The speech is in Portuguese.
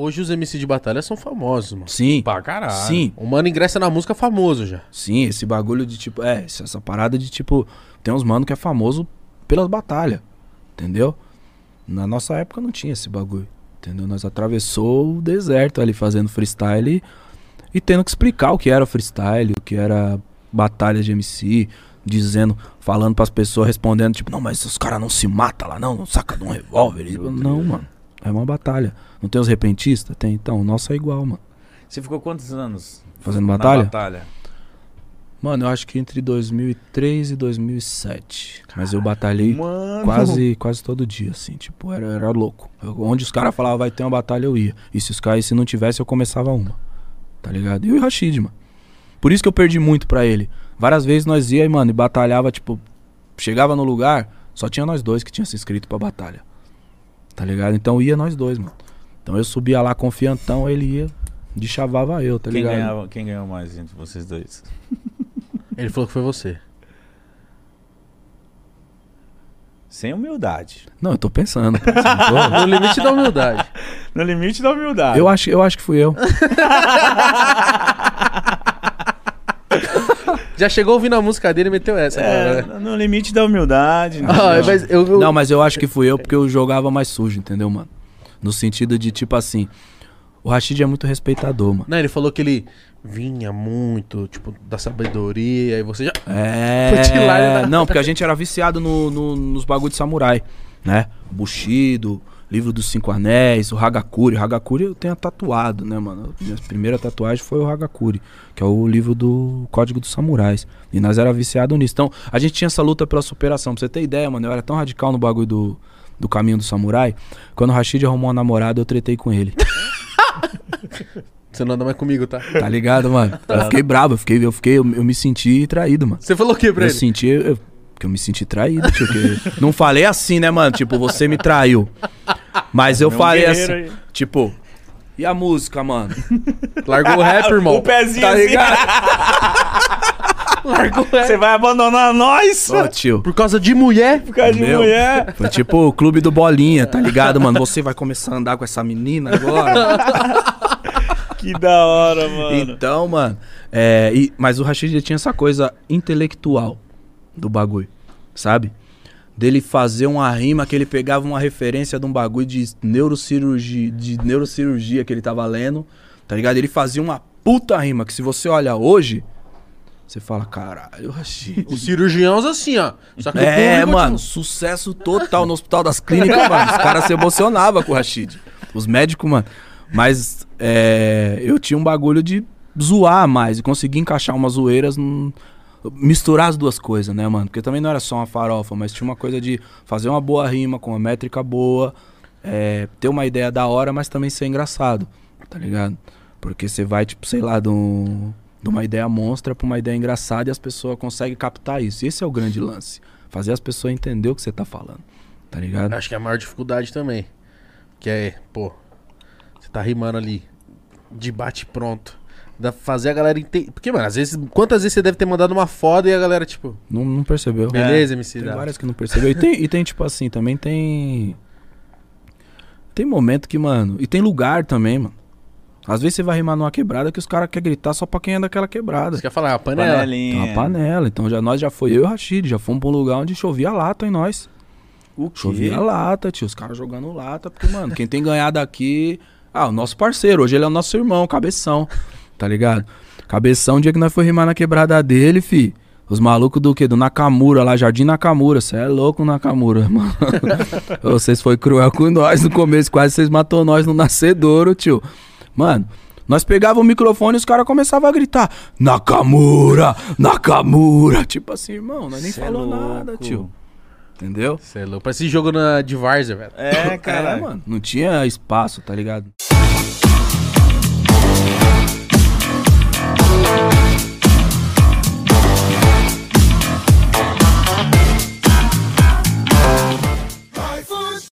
Hoje os MC de batalha são famosos, mano. Sim. Pra caralho. Sim, O mano ingressa na música famoso já. sim, esse bagulho de tipo, é, essa essa parada de tipo, tem uns mano que é famoso pelas batalhas, entendeu? Na nossa época não tinha esse bagulho, entendeu? Nós atravessou o deserto ali fazendo freestyle e, e tendo que explicar o que era freestyle, o que era batalha de MC, dizendo, falando pras pessoas, respondendo tipo, não, mas os caras não se matam lá não, não saca de um revólver. Não, mano, é uma batalha. Não tem os repentistas? Tem, então, o nosso é igual, mano. Você ficou quantos anos Fazendo batalha? batalha? Mano, eu acho que entre 2003 e 2007. Mas eu batalhei Mano. quase, quase todo dia, assim. Tipo, era, era louco. Eu- onde os caras falavam vai ter uma batalha, eu ia. E se os caras, se não tivesse, eu começava uma. Tá ligado? Eu e o Rashid, mano. Por isso que eu perdi muito pra ele. Várias vezes nós ia mano, e batalhava, tipo, chegava no lugar, só tinha nós dois que tinha se inscrito pra batalha. Tá ligado? Então ia nós dois, mano. Então eu subia lá confiantão, ele ia, de chavava eu, tá quem, ligado? ganhava, quem ganhou mais entre vocês dois? Ele falou que foi você. Sem humildade. Não, eu tô pensando. tô? No limite da humildade. No limite da humildade. Eu acho, eu acho que fui eu. Já chegou ouvindo a música dele e meteu essa. É, né? no limite da humildade. Ah, entendeu? mas eu, eu- Não, mas eu acho que fui eu porque eu jogava mais sujo, entendeu, mano? No sentido de, tipo assim, o Rashid é muito respeitador, mano. Não, ele falou que ele vinha muito, tipo, da sabedoria, e você já. É. Da- Não, porque a gente era viciado no, no- nos bagulho de samurai, né? Bushido, livro dos cinco anéis, o Hagakure. O Hagakure eu tenho tatuado, né, mano? Minha primeira tatuagem foi o Hagakure, que é o livro do Código dos Samurais. E nós era viciado nisso. Então, a gente tinha essa luta pela superação. Pra você ter ideia, mano, eu era tão radical no bagulho do, do caminho do samurai. Quando o Rashid arrumou uma namorada, eu tretei com ele. Você não anda mais comigo, tá? Tá ligado, mano? Eu fiquei bravo, eu fiquei, eu fiquei, eu, eu me senti traído, mano. Você falou o que pra Eu ele? senti, eu, que eu me senti traído, tio. não falei assim, né, mano? Tipo, você me traiu. Mas eu Meu falei assim, aí. tipo, e a música, mano? Largou o rap, irmão. O pezinho Tá assim. ligado? Largou o rap. Você vai abandonar nós? Ô, tio. Por causa de mulher. Por causa de Meu. mulher. Foi tipo o clube do Bolinha, tá ligado, mano? Você vai começar a andar com essa menina agora. Que da hora, mano. Então, mano. É, e- mas o Rashid tinha essa coisa intelectual do bagulho, sabe? Dele fazer uma rima que ele pegava uma referência de um bagulho de neurocirurgia, de neurocirurgia que ele tava lendo, tá ligado? Ele fazia uma puta rima que se você olha hoje, você fala, caralho, Rashid. Os cirurgiãos assim, ó. Só que o É, público, mano, tipo, sucesso total no Hospital das Clínicas, mano. Os caras se emocionavam com o Rashid. Os médicos, mano. Mas é, eu tinha um bagulho de zoar mais e conseguir encaixar umas zoeiras, num- misturar as duas coisas, né, mano? Porque também não era só uma farofa, mas tinha uma coisa de fazer uma boa rima com uma métrica boa, é, ter uma ideia da hora, mas também ser engraçado, tá ligado? Porque você vai, tipo, sei lá, de, um- de uma ideia monstra pra uma ideia engraçada e as pessoas conseguem captar isso. Esse é o grande lance. Fazer as pessoas entender o que você tá falando, tá ligado? Acho que é a maior dificuldade também. Que é, pô, você tá rimando ali, de bate pronto. Dá pra fazer a galera entender. Porque, mano, às vezes, quantas vezes você deve ter mandado uma foda e a galera, tipo, Não, não percebeu. beleza, MC? Tem dá. várias que não percebeu. E tem, e tem, tipo assim, também tem. Tem momento que, mano. E tem lugar também, mano. Às vezes você vai rimar numa quebrada que os caras querem gritar só pra quem é daquela quebrada. Você quer falar, a panela. Panelinha. Tem uma panela. Então já, nós já foi eu e o Rashid, já fomos pra um lugar onde chovia lata em nós. O quê? Chovia lata, tio. Os caras jogando lata. Porque, mano, quem tem ganhado aqui. Ah, o nosso parceiro. Hoje ele é o nosso irmão, cabeção. Tá ligado? Cabeção, dia que nós foi rimar na quebrada dele, fi. Os malucos do quê? Do Nakamura lá, Jardim Nakamura. Você é louco, Nakamura, mano. vocês foi cruel com nós no começo. Quase vocês matou nós no nascedouro, tio. Mano. Nós pegava o microfone e os caras começavam a gritar: Nakamura! Nakamura! Tipo assim, irmão, nós nem Cê é falou louco. nada, tio. Entendeu? Você é louco. Parece jogo na, de Várzea, velho. É, cara. É, mano. Não tinha espaço, tá ligado?